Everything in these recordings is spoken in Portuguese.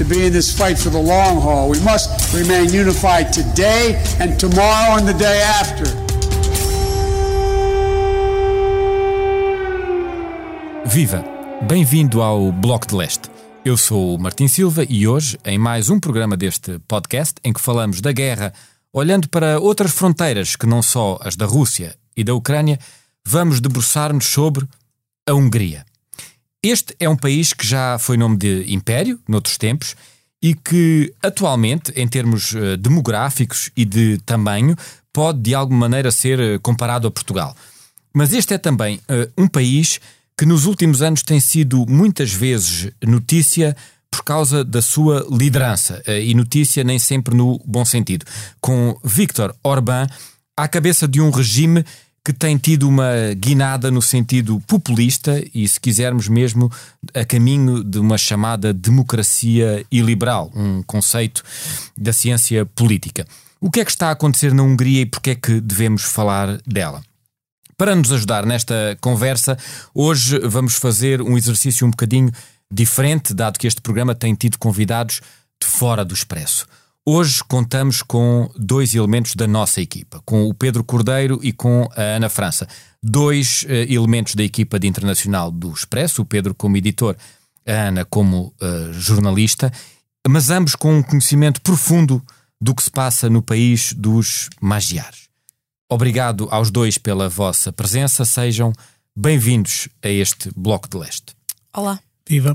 to be in this fight for the long haul. We must remain unified today and tomorrow and the day after. Viva! Bem-vindo ao Bloco de Leste. Eu sou o Martin Silva e hoje, em mais um programa deste podcast, em que falamos da guerra, olhando para outras fronteiras que não só as da Rússia e da Ucrânia, vamos debruçar-nos sobre a Hungria. Este é um país que já foi nome de império, noutros tempos, e que atualmente, em termos uh, demográficos e de tamanho, pode de alguma maneira ser uh, comparado a Portugal. Mas este é também uh, um país que nos últimos anos tem sido muitas vezes notícia por causa da sua liderança, e notícia nem sempre no bom sentido, com Viktor Orbán à cabeça de um regime que tem tido uma guinada no sentido populista e, se quisermos mesmo, a caminho de uma chamada democracia iliberal, um conceito da ciência política. O que é que está a acontecer na Hungria e porque é que devemos falar dela? Para nos ajudar nesta conversa, hoje vamos fazer um exercício um bocadinho diferente, dado que este programa tem tido convidados de fora do Expresso. Hoje contamos com dois elementos da nossa equipa, com o Pedro Cordeiro e com a Ana França. Dois uh, elementos da equipa de internacional do Expresso, o Pedro como editor, a Ana como uh, jornalista, mas ambos com um conhecimento profundo do que se passa no país dos magiares. Obrigado aos dois pela vossa presença. Sejam bem-vindos a este Bloco de Leste. Olá. Viva.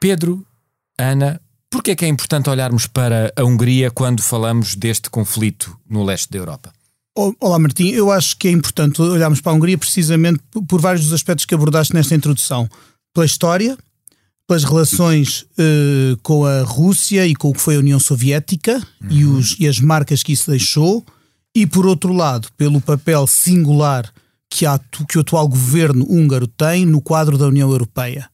Pedro, Ana, porquê é que é importante olharmos para a Hungria quando falamos deste conflito no leste da Europa? Olá, Martim. Eu acho que é importante olharmos para a Hungria precisamente por vários dos aspectos que abordaste nesta introdução. Pela história, pelas relações uh, com a Rússia e com o que foi a União Soviética uhum. e, os, e as marcas que isso deixou, e por outro lado, pelo papel singular que, que o atual governo húngaro tem no quadro da União Europeia.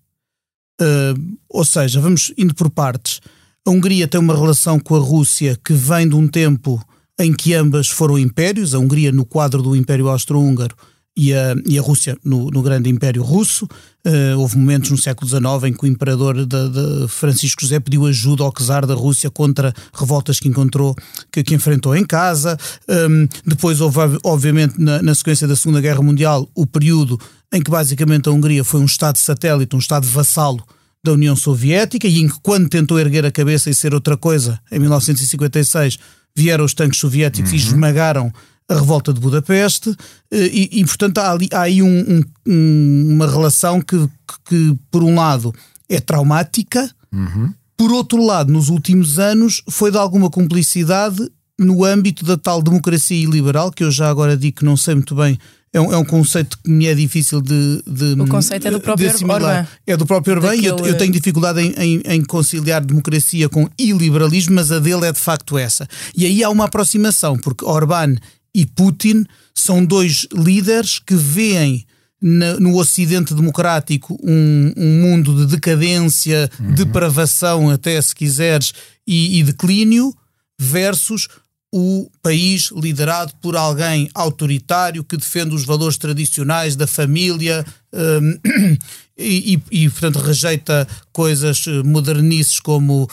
Uh, ou seja, vamos indo por partes. A Hungria tem uma relação com a Rússia que vem de um tempo em que ambas foram impérios, a Hungria no quadro do Império Austro-Húngaro e a, e a Rússia no, no grande Império Russo. Uh, houve momentos no século XIX em que o imperador de, de Francisco José pediu ajuda ao czar da Rússia contra revoltas que encontrou, que, que enfrentou em casa. Um, depois houve, obviamente, na, na sequência da Segunda Guerra Mundial, o período em que basicamente a Hungria foi um Estado satélite, um Estado vassalo da União Soviética e em que, quando tentou erguer a cabeça e ser outra coisa, em 1956, vieram os tanques soviéticos uhum. e esmagaram a revolta de Budapeste e, e portanto, há, ali, há aí um, um, uma relação que, que, por um lado, é traumática, uhum. por outro lado, nos últimos anos, foi de alguma cumplicidade no âmbito da tal democracia liberal, que eu já agora digo que não sei muito bem é um, é um conceito que me é difícil de, de O conceito é do próprio Orbán. É do próprio Orbán e eu, eu, tenho dificuldade em, em, em, conciliar democracia com iliberalismo, mas a dele é de facto essa. E aí há uma aproximação, porque Orbán e Putin são dois líderes que veem no Ocidente democrático um, um mundo de decadência, uhum. depravação, até se quiseres, e, e declínio, versus o país liderado por alguém autoritário que defende os valores tradicionais da família, Um, e, e, e, portanto, rejeita coisas modernices como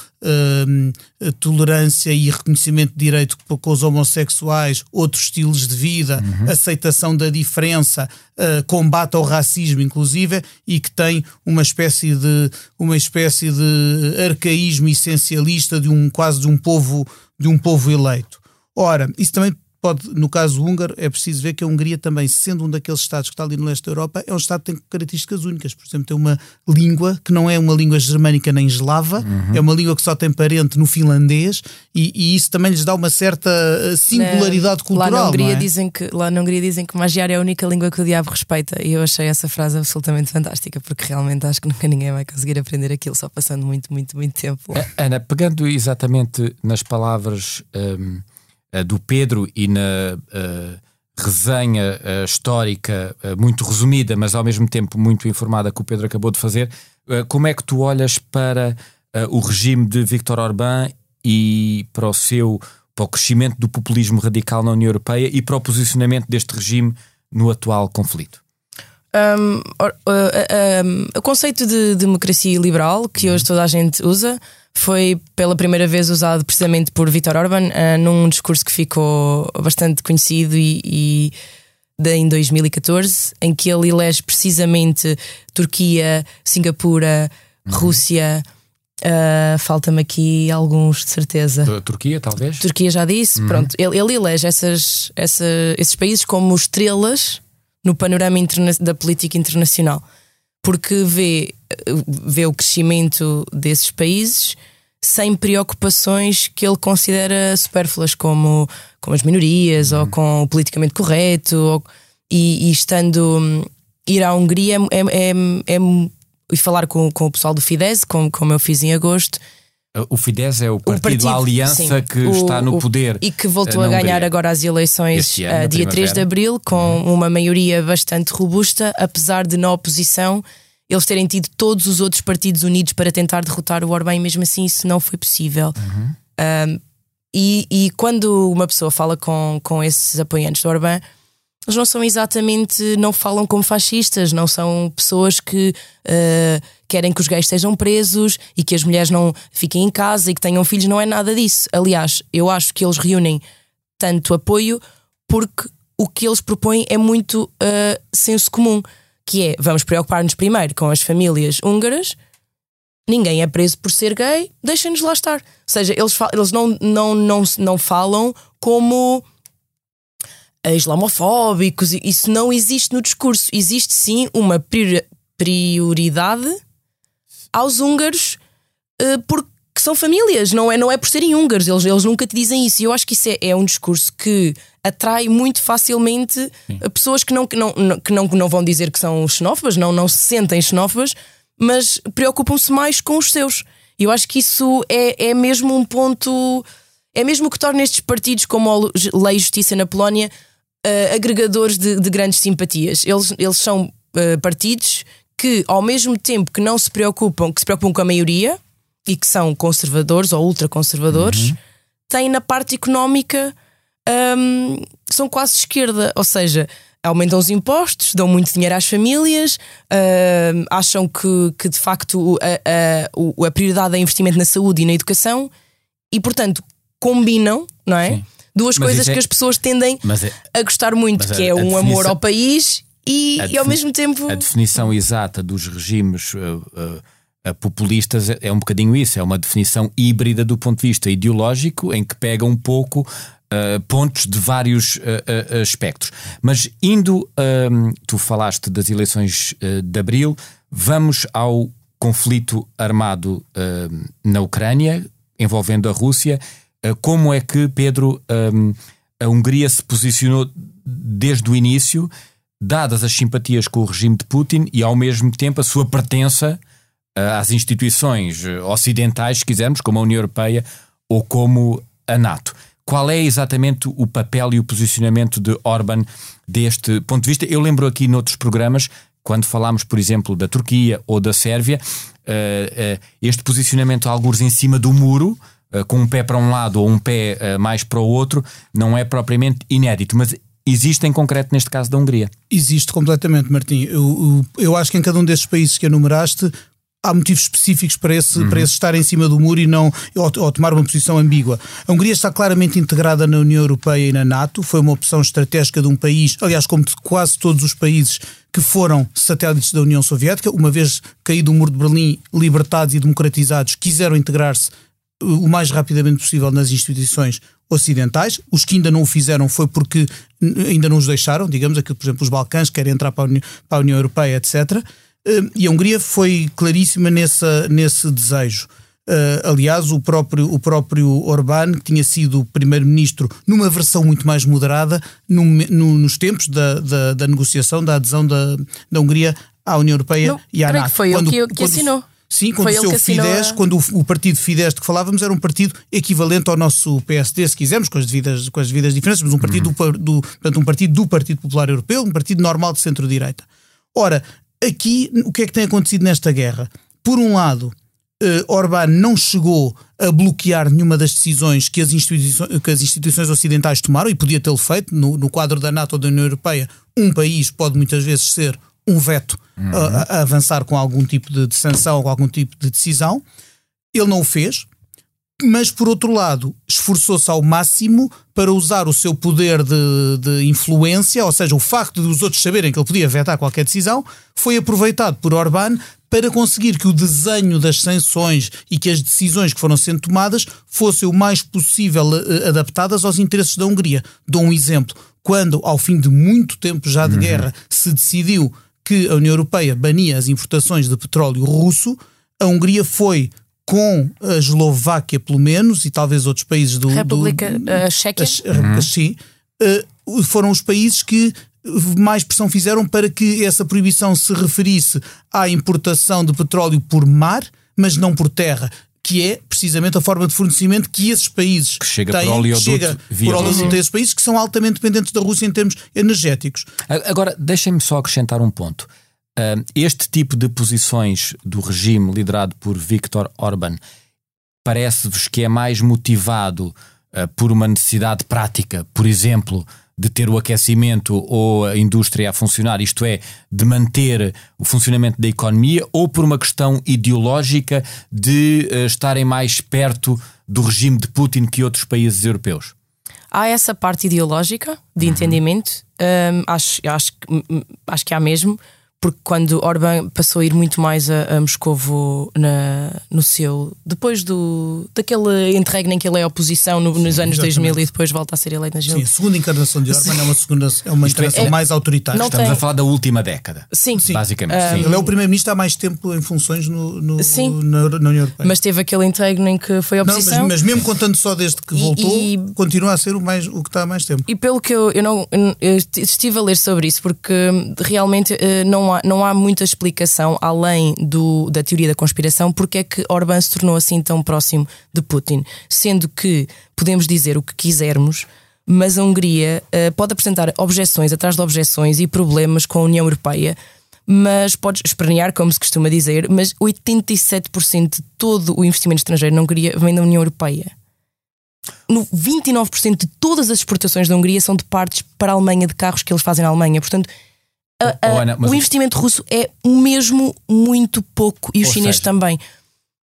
um, tolerância e reconhecimento de direito com os homossexuais, outros estilos de vida, uhum. aceitação da diferença, uh, combate ao racismo, inclusive, e que tem uma espécie de uma espécie de arcaísmo essencialista de um quase de um povo de um povo eleito. Ora, isso também pode, no caso húngaro, é preciso ver que a Hungria também, sendo um daqueles Estados que está ali no leste da Europa, é um Estado que tem características únicas. Por exemplo, tem uma língua que não é uma língua germânica nem eslava, uhum. é uma língua que só tem parente no finlandês e, e isso também lhes dá uma certa eh, singularidade cultural. Lá na Hungria, é? dizem, que, lá na Hungria dizem que Magyar é a única língua que o diabo respeita e eu achei essa frase absolutamente fantástica porque realmente acho que nunca ninguém vai conseguir aprender aquilo só passando muito, muito, muito tempo. Ana, pegando exatamente nas palavras. Um do Pedro e na uh, resenha uh, histórica uh, muito resumida, mas ao mesmo tempo muito informada que o Pedro acabou de fazer, como é que tu olhas para o regime de Viktor Orbán e para o seu para o crescimento do populismo radical na União Europeia e para o posicionamento deste regime no atual conflito? Um, um, o conceito de democracia liberal que hoje toda a gente usa foi pela primeira vez usado precisamente por Viktor Orban uh, num discurso que ficou bastante conhecido e, e de, em 2014, em que ele elege precisamente Turquia, Singapura, uhum. Rússia. Uh, Falta-me aqui alguns de certeza. Turquia, talvez? Turquia já disse. Uhum. Pronto, ele, ele elege essas, essa, esses países como estrelas no panorama da política internacional porque vê, vê o crescimento desses países sem preocupações que ele considera supérfluas, como, como as minorias uhum. ou com o politicamente correto. Ou, e, e, estando. Hum, ir à Hungria é, é, é, é, e falar com, com o pessoal do Fidesz, como, como eu fiz em agosto. O Fidesz é o partido, o partido Aliança sim, que o, está no poder. E que voltou a ganhar agora as eleições ano, uh, dia 3 de abril, com uhum. uma maioria bastante robusta, apesar de na oposição eles terem tido todos os outros partidos unidos para tentar derrotar o Orbán, e mesmo assim isso não foi possível. Uhum. Um, e, e, quando uma pessoa fala com, com esses apoiantes do Orbán, eles não são exatamente, não falam como fascistas, não são pessoas que uh, querem que os gays sejam presos e que as mulheres não fiquem em casa e que tenham filhos, não é nada disso. Aliás, eu acho que eles reúnem tanto apoio porque o que eles propõem é muito uh, senso comum que é vamos preocupar-nos primeiro com as famílias húngaras. Ninguém é preso por ser gay, deixem-nos lá estar. Ou seja, eles, eles não, não, não, não falam como islamofóbicos, isso não existe no discurso. Existe sim uma prioridade aos húngaros uh, porque são famílias, não é, não é por serem húngaros, eles, eles nunca te dizem isso. E eu acho que isso é, é um discurso que atrai muito facilmente Sim. pessoas que não, que, não, que, não, que não vão dizer que são xenófobas, não, não se sentem xenófobas, mas preocupam-se mais com os seus. E eu acho que isso é, é mesmo um ponto. É mesmo o que torna estes partidos, como a Lei e Justiça na Polónia, uh, agregadores de, de, grandes simpatias. Eles, eles são uh, partidos que, ao mesmo tempo que não se preocupam, que se preocupam com a maioria e que são conservadores ou ultraconservadores, uhum. têm na parte económica um, são quase de esquerda, ou seja, aumentam os impostos, dão muito dinheiro às famílias, uh, acham que, que de facto a, a, a, prioridade é investimento na saúde e na educação e, portanto, combinam, não é? Sim. Duas mas coisas é... que as pessoas tendem é... a gostar muito, que é um definição... amor ao país e, e, ao mesmo tempo. A definição exata dos regimes. Uh, uh populistas é, é um bocadinho isso, é uma definição híbrida do ponto de vista ideológico, em que pega um pouco Uh, pontos de vários uh, uh, aspectos. Mas indo, tu falaste das eleições de abril, vamos ao conflito armado na Ucrânia, envolvendo a Rússia. Como é que, Pedro, a Hungria se posicionou desde o início, dadas as simpatias com o regime de Putin e, ao mesmo tempo, a sua pertença às instituições ocidentais, se quisermos, como a União Europeia ou como a NATO? qual é exatamente o papel e o posicionamento de Orban deste ponto de vista? Eu lembro aqui noutros programas, quando falámos, por exemplo, da Turquia ou da Sérvia, este posicionamento, alguns em cima do muro, uh, com um pé para um lado ou um pé mais para o outro, não é propriamente inédito. Mas existe em concreto neste caso da Hungria? Existe completamente, Martim. Eu, eu, eu acho que em cada um desses países que enumeraste há motivos específicos para esse, uhum. para esse estar em cima do muro e não ou, ou, tomar uma posição ambígua. A Hungria está claramente integrada na União Europeia e na NATO, foi uma opção estratégica de um país, aliás, como de quase todos os países que foram satélites da União Soviética, uma vez caído o muro de Berlim, libertados e democratizados, quiseram integrar-se uh, o mais rapidamente possível nas instituições ocidentais. Os que ainda não o fizeram foi porque ainda não os deixaram, digamos, aqui, por exemplo, os Balcãs querem entrar para a União, para a União Europeia, etc. Uh, e a Hungria foi claríssima nessa, nesse desejo. Uh, aliás, o próprio, o próprio Orbán, que tinha sido primeiro-ministro numa versão muito mais moderada, no, no, nos tempos da, da, da, negociação, da adesão da, da Hungria à União Europeia não, e à NATO. foi quando, ele que, que assinou. Sim, quando foi o seu Fidesz, a... quando o, o, partido Fidesz de que falávamos era um partido equivalente ao nosso PSD, se quisermos, com as devidas, com as devidas diferenças, mas um partido, uhum. do, do, portanto, um partido do Partido Popular Europeu, um partido normal de centro-direita. Ora, aqui o que é que tem acontecido nesta guerra? Por um lado, uh, Orbán não chegou a bloquear nenhuma das decisões que as instituições, que as instituições ocidentais tomaram e podia tê-lo feito. No, no, quadro da NATO ou da União Europeia, um país pode muitas vezes ser um veto uhum. a, a, avançar com algum tipo de, de sanção ou com algum tipo de decisão. Ele não o fez, mas por outro lado esforçou-se ao máximo para usar o seu poder de, de, influência, ou seja, o facto de os outros saberem que ele podia vetar qualquer decisão, foi aproveitado por Orbán para conseguir que o desenho das sanções e que as decisões que foram sendo tomadas fossem o mais possível uh, adaptadas aos interesses da Hungria. Dou um exemplo. Quando, ao fim de muito tempo já de uhum. guerra, se decidiu que a União Europeia bania as importações de petróleo russo, a Hungria foi com a Eslováquia, pelo menos, e talvez outros países do. República uh, uhum. Sim. Uh, foram os países que mais pressão fizeram para que essa proibição se referisse à importação de petróleo por mar, mas não por terra que é precisamente a forma de fornecimento que esses países que chega têm, por oleoduto, chega por oleoduto a esses países que são altamente dependentes da Rússia em termos energéticos. Agora, deixem-me só acrescentar um ponto. este tipo de posições do regime liderado por Viktor Orban parece-vos que é mais motivado uh, por uma necessidade prática, por exemplo, de ter o aquecimento ou a indústria a funcionar, isto é, de manter o funcionamento da economia, ou por uma questão ideológica de uh, estarem mais perto do regime de Putin que outros países europeus? Há essa parte ideológica de uhum. entendimento, um, acho, acho, acho que há mesmo, porque quando Orbán passou a ir muito mais a, a Moscovo na, no seu. depois do daquele interregno em que ele é oposição no, nos Sim, anos exatamente. 2000 e depois volta a ser eleito na Sim, a segunda encarnação de Orbán é uma, segunda, é uma encarnação é, mais autoritária. Estamos tem... a falar da última década. Sim, basicamente. Um, sim. Ele é o primeiro-ministro há mais tempo em funções no, no Sim. Na, na, União Europeia. Mas teve aquele interregno em que foi oposição. Não, mas, mas, mesmo contando só desde que voltou, e, continua a ser o, mais, o que está há mais tempo. E pelo que eu, eu não eu estive a ler sobre isso, porque realmente eh, não há, não há muitas explicação, além do, da teoria da conspiração, porque é que Orbán se tornou assim tão próximo de Putin. Sendo que podemos dizer o que quisermos, mas a Hungria uh, pode apresentar objeções atrás de objeções e problemas com a União Europeia, mas podes espernear, como se costuma dizer, mas 87% de todo o investimento estrangeiro na Hungria vem da União Europeia. No 29% de todas as exportações da Hungria são de partes para a Alemanha, de carros que eles fazem na Alemanha. Portanto, a, a, Ana, o investimento russo é mesmo muito pouco e os chineses também.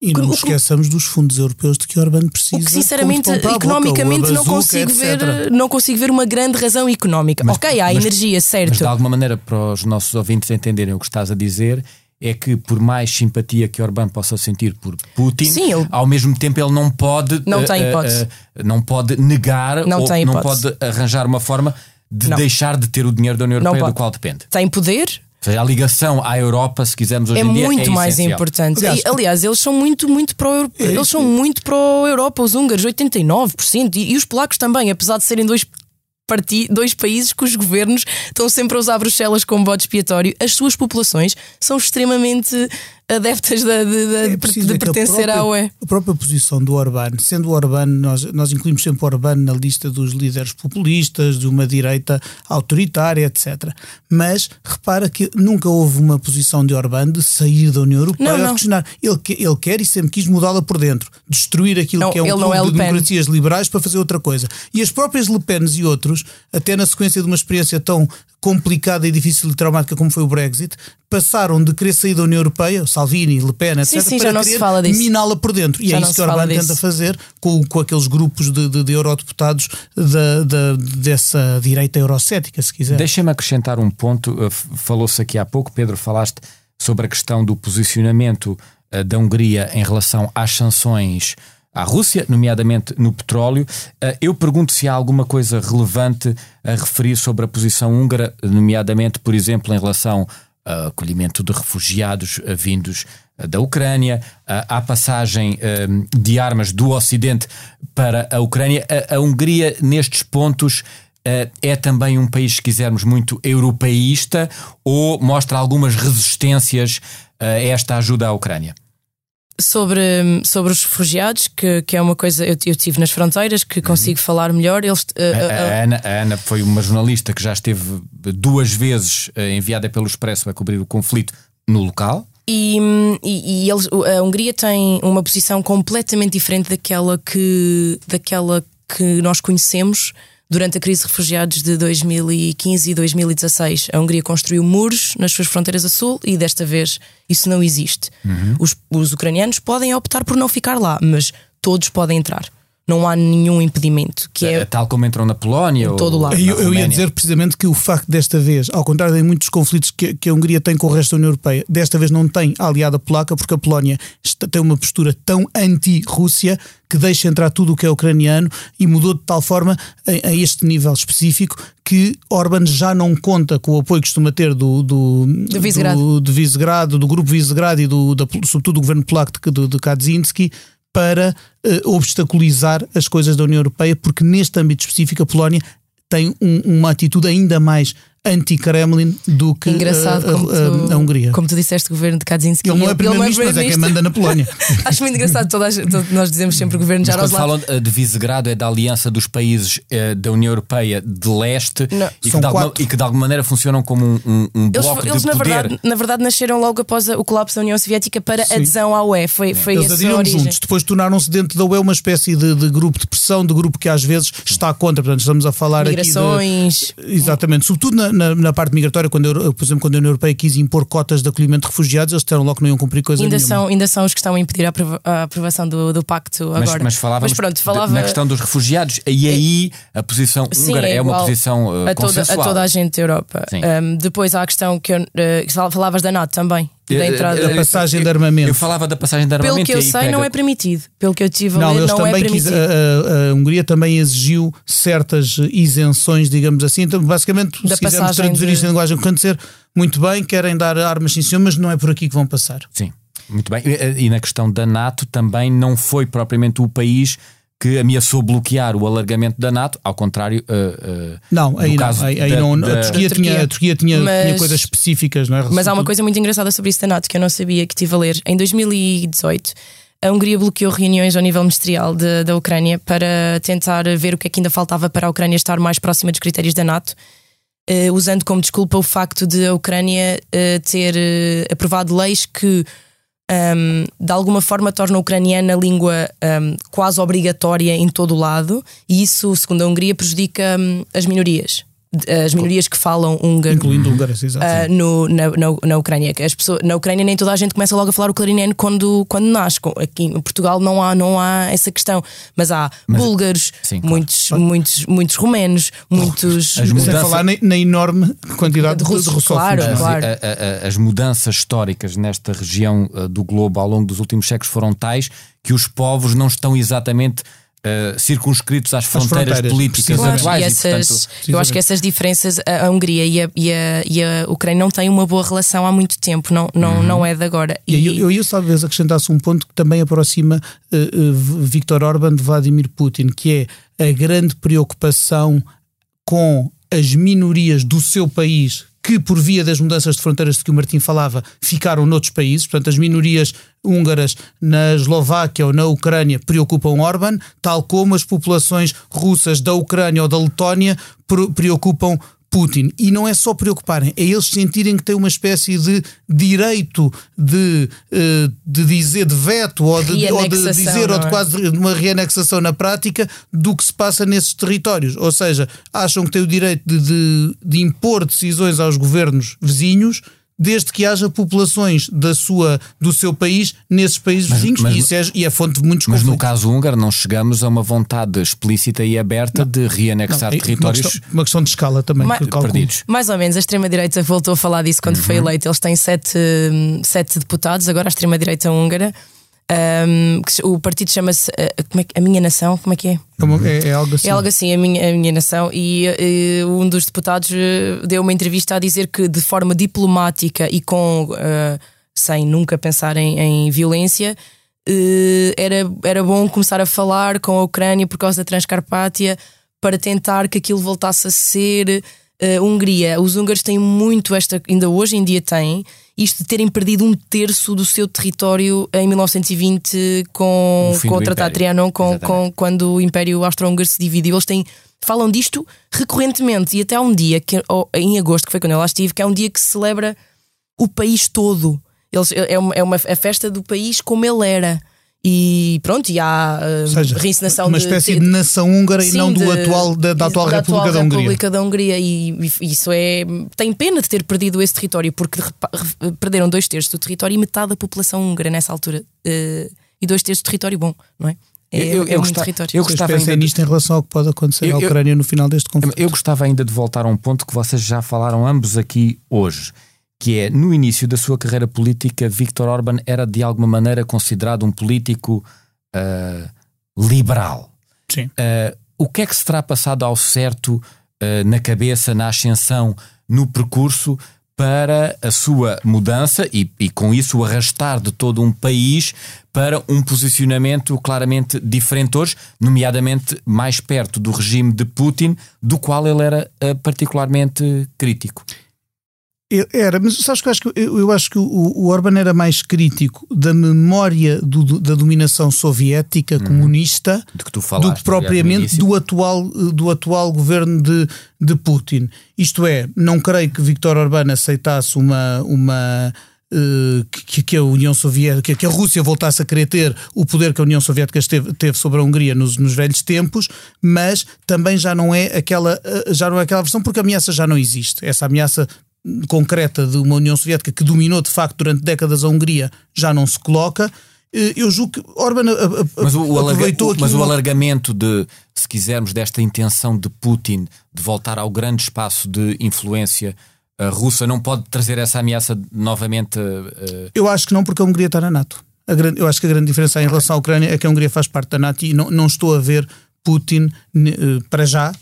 E não nos esqueçamos dos fundos europeus de que Orbán precisa. O que sinceramente, economicamente, não consigo, ver, não consigo ver uma grande razão económica. Mas, ok, há mas, energia, certo. Mas de alguma maneira, para os nossos ouvintes entenderem o que estás a dizer, é que por mais simpatia que Orbán possa sentir por Putin, Sim, ele... ao mesmo tempo ele não pode não, tem uh, uh, não pode negar não ou não pode arranjar uma forma de não. deixar de ter o dinheiro da União Europeia do qual depende. Tem poder, ou seja, a ligação à Europa, se quisermos hoje é em dia, muito é mais essencial. importante. Aliás, e, aliás, eles são muito, muito pró é, eles são muito pró Europa, os húngaros, 89%, e, e os polacos também, apesar de serem dois dois países cujos governos estão sempre a usar Bruxelas como bode expiatório, as suas populações são extremamente adeptas da, de, de, É de, de pertencer à UE. A própria posição do Orbán, sendo o Orbán, nós, nós incluímos sempre o Orbán na lista dos líderes populistas, de uma direita autoritária, etc. Mas repara que nunca houve uma posição de Orbán de sair da União Europeia Não, a não. questionar. Ele, ele quer e sempre quis mudá-la por dentro, destruir aquilo Não, que é um clube é de democracias liberais para fazer outra coisa. E as próprias Le Pen e outros, até na sequência de uma experiência tão complicada e difícil e traumática como foi o Brexit, passaram de querer sair da União Europeia, Salvini, Le Pen, etc., Sim, sim, para querer miná-la por dentro. E Já é isso que o Orbán tenta disso. fazer com, com aqueles grupos de, de, de eurodeputados da, da- dessa direita eurocética, se quiser. Deixa-me acrescentar um ponto. F- Falou-se aqui há pouco, Pedro, falaste sobre a questão do posicionamento uh, da Hungria em relação às sanções à Rússia, nomeadamente no petróleo. Uh, Eu pergunto se há alguma coisa relevante a referir sobre a posição húngara, nomeadamente, por exemplo, em relação ao acolhimento de refugiados uh, vindos uh, da Ucrânia, à passagem de armas do Ocidente para a Ucrânia. A, Hungria, nestes pontos, é também um país, se quisermos, muito europeísta ou mostra algumas resistências a esta ajuda à Ucrânia? Sobre, sobre os refugiados, que, que é uma coisa, eu, eu estive nas fronteiras, que consigo falar melhor. Eles, uh, A, uh, a Ana, a Ana foi uma jornalista que já esteve duas vezes uh, enviada pelo Expresso a cobrir o conflito no local. E, e, e eles, a Hungria tem uma posição completamente diferente daquela que, daquela que nós conhecemos durante a crise de refugiados de 2015 e 2016. A Hungria construiu muros nas suas fronteiras a sul e desta vez isso não existe. Uhum. Os, os ucranianos podem optar por não ficar lá, mas todos podem entrar. Não há nenhum impedimento. Que é, Tal como entram na Polónia ou todo lado. Eu, eu ia dizer precisamente que o facto desta vez, ao contrário de muitos conflitos que, que a Hungria tem com o resto da União Europeia, desta vez não tem a aliada polaca, porque a Polónia está- tem uma postura tão anti-Rússia que deixa entrar tudo o que é ucraniano e mudou de tal forma a, a este nível específico que Orban já não conta com o apoio que costuma ter do, do, Do Visegrado. do, de Visegrado, do grupo Visegrado e do, da, sobretudo do governo polaco de, de, de Kaczynski para eh, obstaculizar as coisas da União Europeia, porque neste âmbito específico a Polónia tem um- uma atitude ainda mais anti-Kremlin do que Engraçado a, a- a- tu, a Hungria. como tu disseste, o governo de Kaczynski. Ele não é primeiro-ministro, mas é quem manda na Polónia. Acho muito engraçado, toda a gente- todo- nós dizemos sempre o governo de Mas quando Jaroslav. falam uh, de Visegrado é da aliança dos países uh, da União Europeia de leste e que, São de alguma, quatro. e que de alguma maneira funcionam como um, um- um Eles, bloco eles, de na, poder. verdade, na verdade nasceram logo após o colapso da União Soviética para Sim. adesão à UE. Foi, foi Eles aderiram juntos, depois tornaram-se dentro da UE uma espécie de, de grupo de pressão, de grupo que às vezes está contra. Portanto, estamos a falar Migrações. aqui de. Exatamente, sobretudo na, na, na parte migratória, quando, a Euro- por exemplo, quando a União Europeia quis impor cotas de acolhimento de refugiados, eles disseram logo que não iam cumprir coisa Ainda nenhuma. são, ainda são os que estão a impedir a, aprova- a aprovação do, do pacto Mas, agora. mas falávamos Mas pronto, de- falava. na questão dos refugiados e aí a posição Sim, húngara é, uma igual posição uh, a toda, a toda a gente da Europa. Sim. Um, depois há a questão que, eu, uh, que falavas da NATO também. Da Eh, entrada. eh, Da passagem de armamento. Eu falava da passagem de Pelo armamento que eu sei, pega- não é permitido. Pelo que eu tive a Não, ler, eles não é também quis, permitido. a, a- a Hungria também exigiu certas isenções, digamos assim. Então, basicamente, Da se quisermos traduzir de- isto em linguagem corrente, dizer muito bem, querem dar armas sim senhor, mas não é por aqui que vão passar. Sim, muito bem. E, e na questão da NATO também não foi propriamente o país que ameaçou bloquear o alargamento da NATO, ao contrário. uh, uh, Não, aí não. caso Aí, aí da- não da- a, Turquia Da tinha, Turquia. a Turquia tinha, Mas- tinha coisas específicas, não é? Mas há uma coisa muito engraçada sobre isso da NATO que eu não sabia que tive a ler. Em 2018, a Hungria bloqueou reuniões ao nível ministerial de- da Ucrânia para tentar ver o que é que ainda faltava para a Ucrânia estar mais próxima dos critérios da NATO, eh, usando como desculpa o facto de a Ucrânia eh, ter eh, aprovado leis que. Ehm, de alguma forma tornam a ucraniana a língua ehm, quase obrigatória em todo o lado, e isso, segundo a Hungria, prejudica hum, as minorias, as minorias que falam húngaro. Incluindo húngaras, exato. Ah, no, na, na, na Ucrânia. Que As pessoas, na Ucrânia nem toda a gente começa logo a falar o clarineno quando, quando nasce. Aqui em Portugal não há, não há essa questão. Mas há búlgaros, sim, claro. muitos, muitos, muitos romenos, muitos. As Sem mudanças- falar na, na enorme quantidade De russos, de russófonos. claro, é? claro. A- a- a- as mudanças históricas nesta região uh, do globo ao longo dos últimos séculos foram tais que os povos não estão exatamente uh, circunscritos às fronteiras, fronteiras, políticas Claro, atuais. e e, essas, portanto, eu acho que essas diferenças, a a Hungria e a, e a, e a Ucrânia não têm uma boa relação há muito tempo, não, não, Uhum. não é de agora. E aí eu, eu ia talvez acrescentasse um ponto que também aproxima uh, uh, Viktor Orban de Vladimir Putin, que é a grande preocupação com as minorias do seu país que, por via das mudanças de fronteiras de que o Martim falava, ficaram noutros países. Portanto, as minorias húngaras na Eslováquia ou na Ucrânia preocupam Orban, tal como as populações russas da Ucrânia ou da Letónia preocupam Putin. E não é só preocuparem, é eles sentirem que têm uma espécie de direito de, eh, de dizer, de veto, ou de, ou de dizer, ou de é? quase uma reanexação na prática do que se passa nesses territórios. Ou seja, acham que têm o direito de, de, de impor decisões aos governos vizinhos desde que haja populações da sua, do seu país nesses países mas, vizinhos mas, e, isso é, e é fonte de muitos Mas conflitos. no caso húngaro não chegamos a uma vontade explícita e aberta não, de reanexar não, territórios. Uma questão, uma questão, de escala também. Ma perdidos. Mais ou menos, a extrema-direita voltou a falar disso quando uhum. foi eleito. Eles têm sete, sete deputados, agora a extrema-direita húngara. Um, o partido chama-se uh, é, A Minha Nação, como é que é? É, é, algo assim. É algo assim, A Minha, a minha Nação. E uh, um dos deputados uh, deu uma entrevista a dizer que, de forma diplomática e com sem nunca pensar em, em violência, era, era bom começar a falar com a Ucrânia por causa da Transcarpátia para tentar que aquilo voltasse a ser Hungria. Os húngaros têm muito esta, ainda hoje em dia têm isto de terem perdido um terço do seu território em 1920 com, com o Tratado de Trianon, com, com, quando o Império Austro-Húngaro se dividiu. Eles têm, falam disto recorrentemente e até há um dia, que, em agosto, que foi quando eu lá estive, que é um dia que se celebra o país todo. Eles, é, uma, é uma a festa do país como ele era. E pronto, e há uh, seja, reencenação uma espécie de, de, nação húngara sim, e não do de, atual, da, da atual da República atual da Hungria. República da Hungria. E, e, isso é. tem pena de ter perdido esse território, porque perderam dois terços do território e metade da população húngara nessa altura. Uh, e dois terços do território bom, não é? É, eu, eu, é gostava, território. eu gostava ainda nisto em relação ao que pode acontecer eu, à Ucrânia no final deste conflito. Eu gostava ainda de voltar a um ponto que vocês já falaram ambos aqui hoje que é, no início da sua carreira política, Viktor Orban era de alguma maneira considerado um político uh, liberal. Sim. Uh, o que é que se terá passado ao certo uh, na cabeça, na ascensão, no percurso para a sua mudança e, e, com isso o arrastar de todo um país para um posicionamento claramente diferente hoje, nomeadamente mais perto do regime de Putin, do qual ele era uh, particularmente crítico. Era, mas sabes que eu acho que, eu, eu acho que o, o Orban era mais crítico da memória do, do, da dominação soviética hum. comunista do que, tu falaste, do que propriamente do atual, do atual governo de, de Putin. Isto é, não creio que Viktor Orban aceitasse uma. uma uh, que, que, a União Soviética, que a Rússia voltasse a querer ter o poder que a União Soviética teve, teve sobre a Hungria nos, nos velhos tempos, mas também já não é aquela uh, já não é aquela versão porque a ameaça já não existe. Essa ameaça concreta de uma União Soviética que dominou de facto durante décadas a Hungria já não se coloca. Eh, eu julgo que Orban mas o, aproveitou alarga, Mas o alargamento de, se quisermos, desta intenção de Putin de voltar ao grande espaço de influência uh, russa não pode trazer essa ameaça novamente? Uh... Eu acho que não, porque a Hungria está na NATO. Grande, eu acho que a grande diferença em relação à Ucrânia é que a Hungria faz parte da NATO e não, não estou a ver Putin, para já,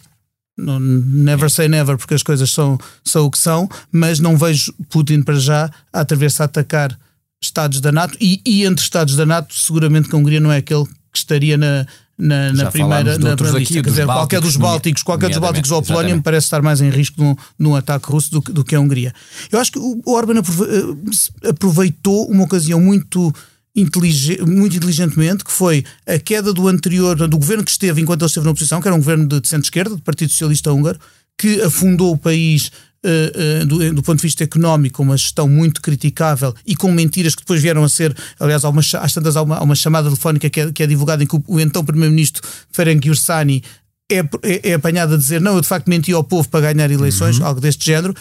never say never, porque as coisas são, são o que são, mas não vejo Putin para já a atravessar a atacar Estados da NATO e, e, entre Estados da NATO, seguramente que a Hungria não é aquele que estaria na, na, na primeira, na primeira lista. Quer dizer, qualquer dos Bálticos, qualquer dos Bálticos ou a Polónia exatamente. me parece estar mais em risco de um, de um ataque russo do, do, que a Hungria. Eu acho que o Orban eh, aproveitou uma ocasião muito inteligente, muito inteligentemente, que foi a queda do anterior, do governo que esteve enquanto ele esteve na oposição, que era um governo de centro-esquerda, do Partido Socialista Húngaro, que afundou o país uh, uh, do, do, ponto de vista económico, uma gestão muito criticável e com mentiras que depois vieram a ser, aliás, há uma, às tantas há uma, há uma chamada telefónica que é, que é divulgada em que o, o então Primeiro-Ministro Ferenc Yursani é, é, é, apanhado a dizer não, eu de facto menti ao povo para ganhar eleições, uhum. algo deste género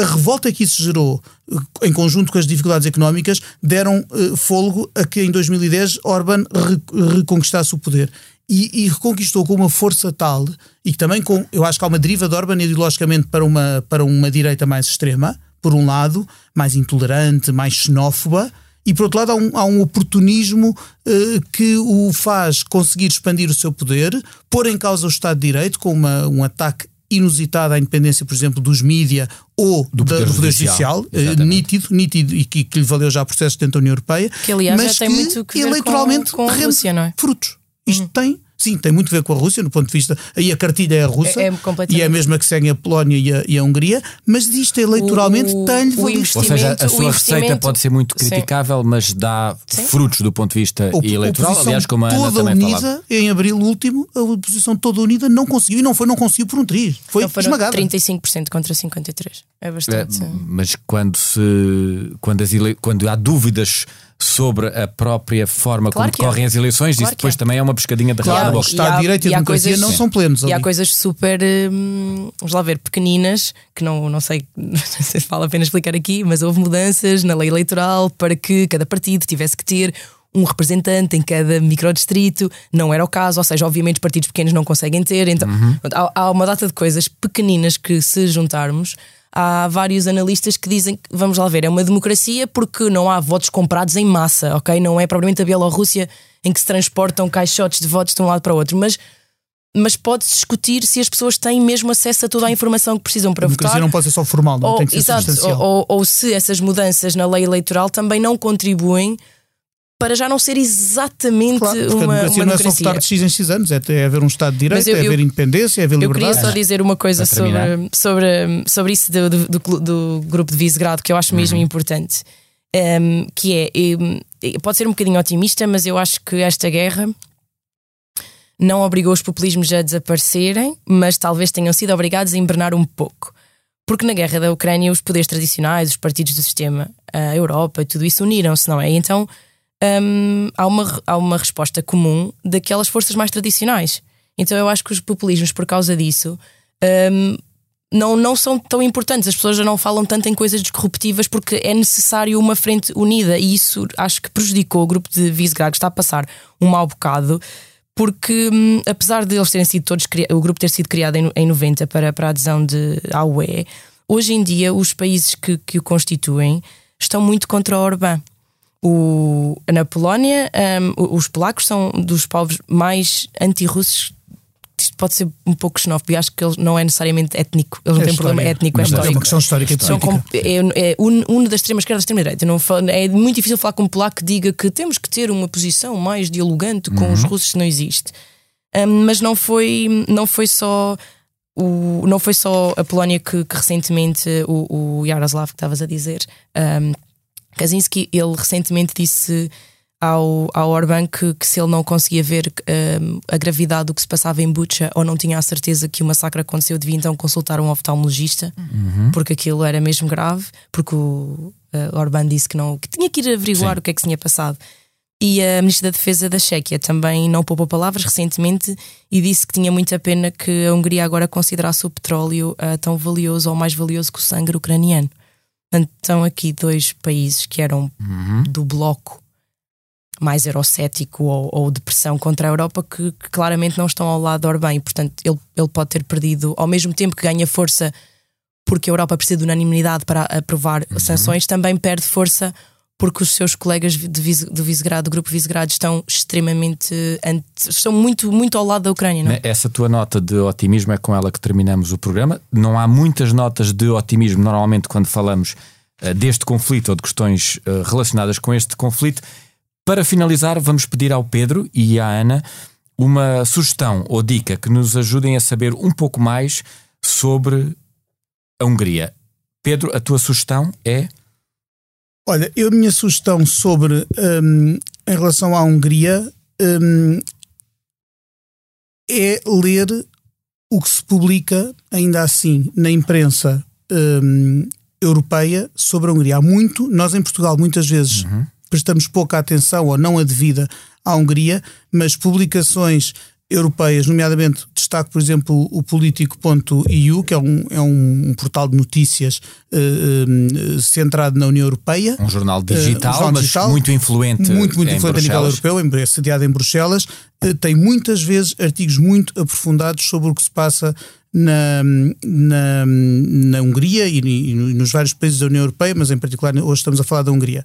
a revolta que isso gerou, eh, em conjunto com as dificuldades económicas, deram uh, fôlego a que em 2010 Orban re reconquistasse o poder. E, e, reconquistou com uma força tal, e também com, eu acho que há uma deriva de Orban ideologicamente para uma, para uma direita mais extrema, por um lado, mais intolerante, mais xenófoba, e por outro lado há um, há um oportunismo uh, que o faz conseguir expandir o seu poder, pôr em causa o Estado de Direito com uma, um ataque inusitada à independência, por exemplo, dos mídia ou do Poder, da, do poder Judicial, judicial nítido, nítido e que, que, lhe valeu já processos dentro da União Europeia, que aliás mas já tem que muito que eleitoralmente com, com Rússia, não é? frutos. Isto uhum. tem sim, tem muito a ver com a Rússia, do ponto de vista. Aí a cartilha é a russa É- é completamente. e é a mesma que seguem a Polónia e a, e a Hungria, mas isto eleitoralmente O- tem-lhe o valido. Ou seja, a o sua receita pode ser muito Sim. criticável, mas dá Sim. frutos do ponto de vista Op- eleitoral. Aliás, como a Ana toda também unida, falava. em abril último, a oposição toda unida não conseguiu, e não foi, não conseguiu por um triz, foi Não, esmagada. 35% contra 53%. É É, bastante. sim. mas quando, se, quando, as ele- quando há dúvidas sobre a própria forma Claro como há. decorrem as eleições, Claro isso depois há. também é uma pescadinha de rabo Claro, na o boca. Estado de Direito e a há democracia não são plenos E há ali. coisas super, hum, vamos lá ver, pequeninas, que não, não sei não sei se vale a pena explicar aqui, mas houve mudanças na lei eleitoral para que cada partido tivesse que ter um representante em cada microdistrito, não era o caso, ou seja, obviamente os partidos pequenos não conseguem ter, então há, há uma data de coisas pequeninas que se juntarmos. Há vários analistas que dizem que, vamos lá ver, é uma democracia porque não há votos comprados em massa, ok? Não é propriamente a Bielorrússia em que se transportam caixotes de votos de um lado para o outro, mas mas pode-se discutir se as pessoas têm mesmo acesso a toda a informação que precisam para A democracia votar. não pode ser só formal, não ou, tem que ser exato, substancial. ou, ou- ou se essas mudanças na lei eleitoral também não contribuem para já não ser exatamente Claro, uma, a democracia uma não é só votar de X em X anos, é, ter- é haver um Estado de Direito, eu- é haver eu- independência, é haver Eu liberdade. queria só dizer uma coisa sobre, sobre, sobre isso do, do, do do grupo de Visegrado que eu acho mesmo Uhum. importante. Em, que é, pode ser um bocadinho otimista, mas eu acho que esta guerra não obrigou os populismos a desaparecerem, mas talvez tenham sido obrigados a embernar um pouco. Porque na guerra da Ucrânia os poderes tradicionais, os partidos do sistema, a Europa e tudo isso uniram-se, não é? Então há, uma, há uma resposta comum daquelas forças mais tradicionais. Então eu acho que os populismos, por causa disso, não, não são tão importantes. As pessoas já não falam tanto em coisas disruptivas porque é necessário uma frente unida e isso acho que prejudicou o grupo de Visegrad, que está a passar um mau bocado. Porque, hum, apesar de eles terem sido todos, o grupo ter sido criado em, em 90 para, para a adesão de, à UE, hoje em dia os países que, que o constituem estão muito contra o Orbán. O, na Polónia, hum, os polacos são dos povos mais anti-russos. Isto pode ser um pouco xenófobo, e acho que ele não é necessariamente étnico. Eles não É têm problema história. étnico, é Mas é uma histórico. questão histórica e com- é, é un- uno da extrema esquerda da extrema direita. Não é muito difícil falar com um polaco que diga que temos que ter uma posição mais dialogante com os russos, não existe. Hum, mas não foi, não foi só. O, não foi só a Polónia que, que recentemente o, o Yaroslav que estavas a dizer, hum, Kaczynski, ele recentemente disse ao, ao Orbán que, que se ele não conseguia ver hum, a gravidade do que se passava em Bucha ou não tinha a certeza que o massacre aconteceu, devia então consultar um oftalmologista, porque aquilo era mesmo grave, porque o uh, Orbán disse que, não, que tinha que ir averiguar o que é que se tinha passado. E a Ministra da Defesa da Chequia também não poupou palavras recentemente e disse que tinha muita pena que a Hungria agora considerasse o petróleo ah, tão valioso ou mais valioso que o sangue ucraniano. Portanto, estão aqui dois países que eram do bloco mais eurocético ou, ou de pressão contra a Europa que, que claramente não estão ao lado do Orbán e, portanto, ele, ele pode ter perdido, ao mesmo tempo que ganha força porque a Europa precisa de unanimidade para aprovar sanções, também perde força porque os seus colegas de Vise- do do grupo Visegrado, estão extremamente estão muito, muito ao lado da Ucrânia, não é? Essa tua nota de otimismo é com ela que terminamos o programa. Não há muitas notas de otimismo normalmente quando falamos eh, deste conflito ou de questões eh, relacionadas com este conflito. Para finalizar, vamos pedir ao Pedro e à Ana uma sugestão ou dica que nos ajudem a saber um pouco mais sobre a Hungria. Pedro, a tua sugestão é. Olha, eu, a minha sugestão sobre hum, em relação à Hungria hum, é ler o que se publica, ainda assim, na imprensa hum, europeia sobre a Hungria. Há muito, nós em Portugal muitas vezes prestamos pouca atenção ou não a devida à Hungria, mas publicações europeias, nomeadamente destaco, por exemplo, o político.eu, que é um, é um portal de notícias eh, centrado na União Europeia. Um jornal Eh, digital, um jornal mas digital, muito influente Muito, muito influente a nível Bruxelas. europeu, em- sediado em Bruxelas. Tem muitas vezes artigos muito aprofundados sobre o que se passa na, na, na Hungria e, e nos vários países da União Europeia, mas em particular hoje estamos a falar da Hungria.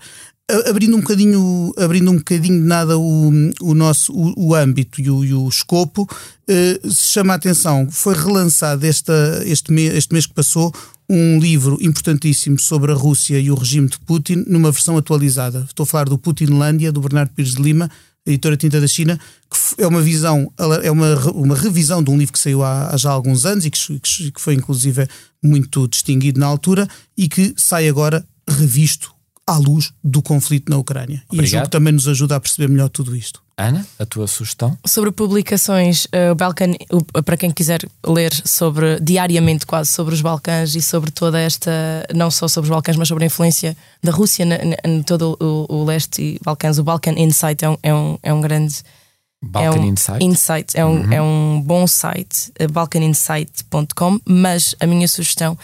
Abrindo um bocadinho, abrindo um bocadinho de nada o, o nosso o, o âmbito e o, e o escopo, eh, se chama a atenção, foi relançado esta, este, este mês que passou um livro importantíssimo sobre a Rússia e o regime de Putin numa versão atualizada. Estou a falar do Putinlândia, do Bernardo Pires de Lima, editora Tinta da China, que é uma visão, é uma, uma revisão de um livro que saiu há, há já alguns anos e que, que foi inclusive muito distinguido na altura e que sai agora revisto à luz do conflito na Ucrânia. Obrigado. E julgo que também nos ajuda a perceber melhor tudo isto. Ana, a tua sugestão? Sobre publicações, uh, o Balcan, uh, para quem quiser ler sobre diariamente quase sobre os Balcãs e sobre toda esta, não só sobre os Balcãs, mas sobre a influência da Rússia em todo o, o, leste e Balcãs, o Balkan Insight é um, é um, é um grande. Balkan é um Insight. Insight é, um, uhum. é um bom site, uh, balkaninsight.com, mas a minha sugestão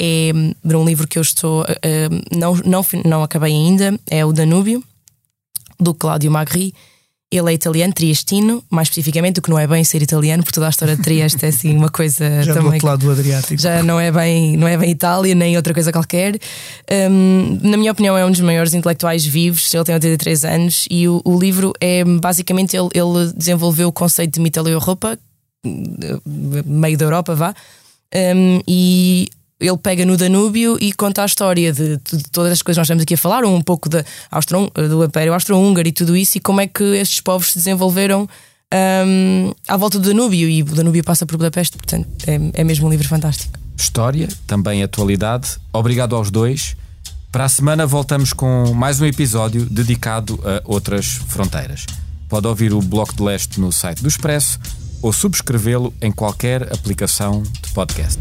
é de um livro que eu estou, uh, não, não, não acabei ainda, é o Danúbio, do Cláudio Magri ele é italiano, triestino, mais especificamente, o que não é bem ser italiano, porque toda a história de Trieste é assim uma coisa Já também. do outro lado do Adriático. Já não é bem, não é bem Itália, nem outra coisa qualquer. Um, na minha opinião, é um dos maiores intelectuais vivos, ele tem 83 anos, e o, o livro é basicamente ele, ele desenvolveu o conceito de Mitteleuropa, meio da Europa, vá. Um, e ele pega no Danúbio e conta a história de, de, todas as coisas que nós estamos aqui a falar, um pouco de Austro, do Império Austro-Húngaro e tudo isso, e como é que estes povos se desenvolveram um, à volta do Danúbio. E o Danúbio passa por Budapeste, portanto é, é mesmo um livro fantástico. História, também atualidade. Obrigado aos dois. Para a semana voltamos com mais um episódio dedicado a outras fronteiras. Pode ouvir o Bloco de Leste no site do Expresso ou subscrevê-lo em qualquer aplicação de podcast.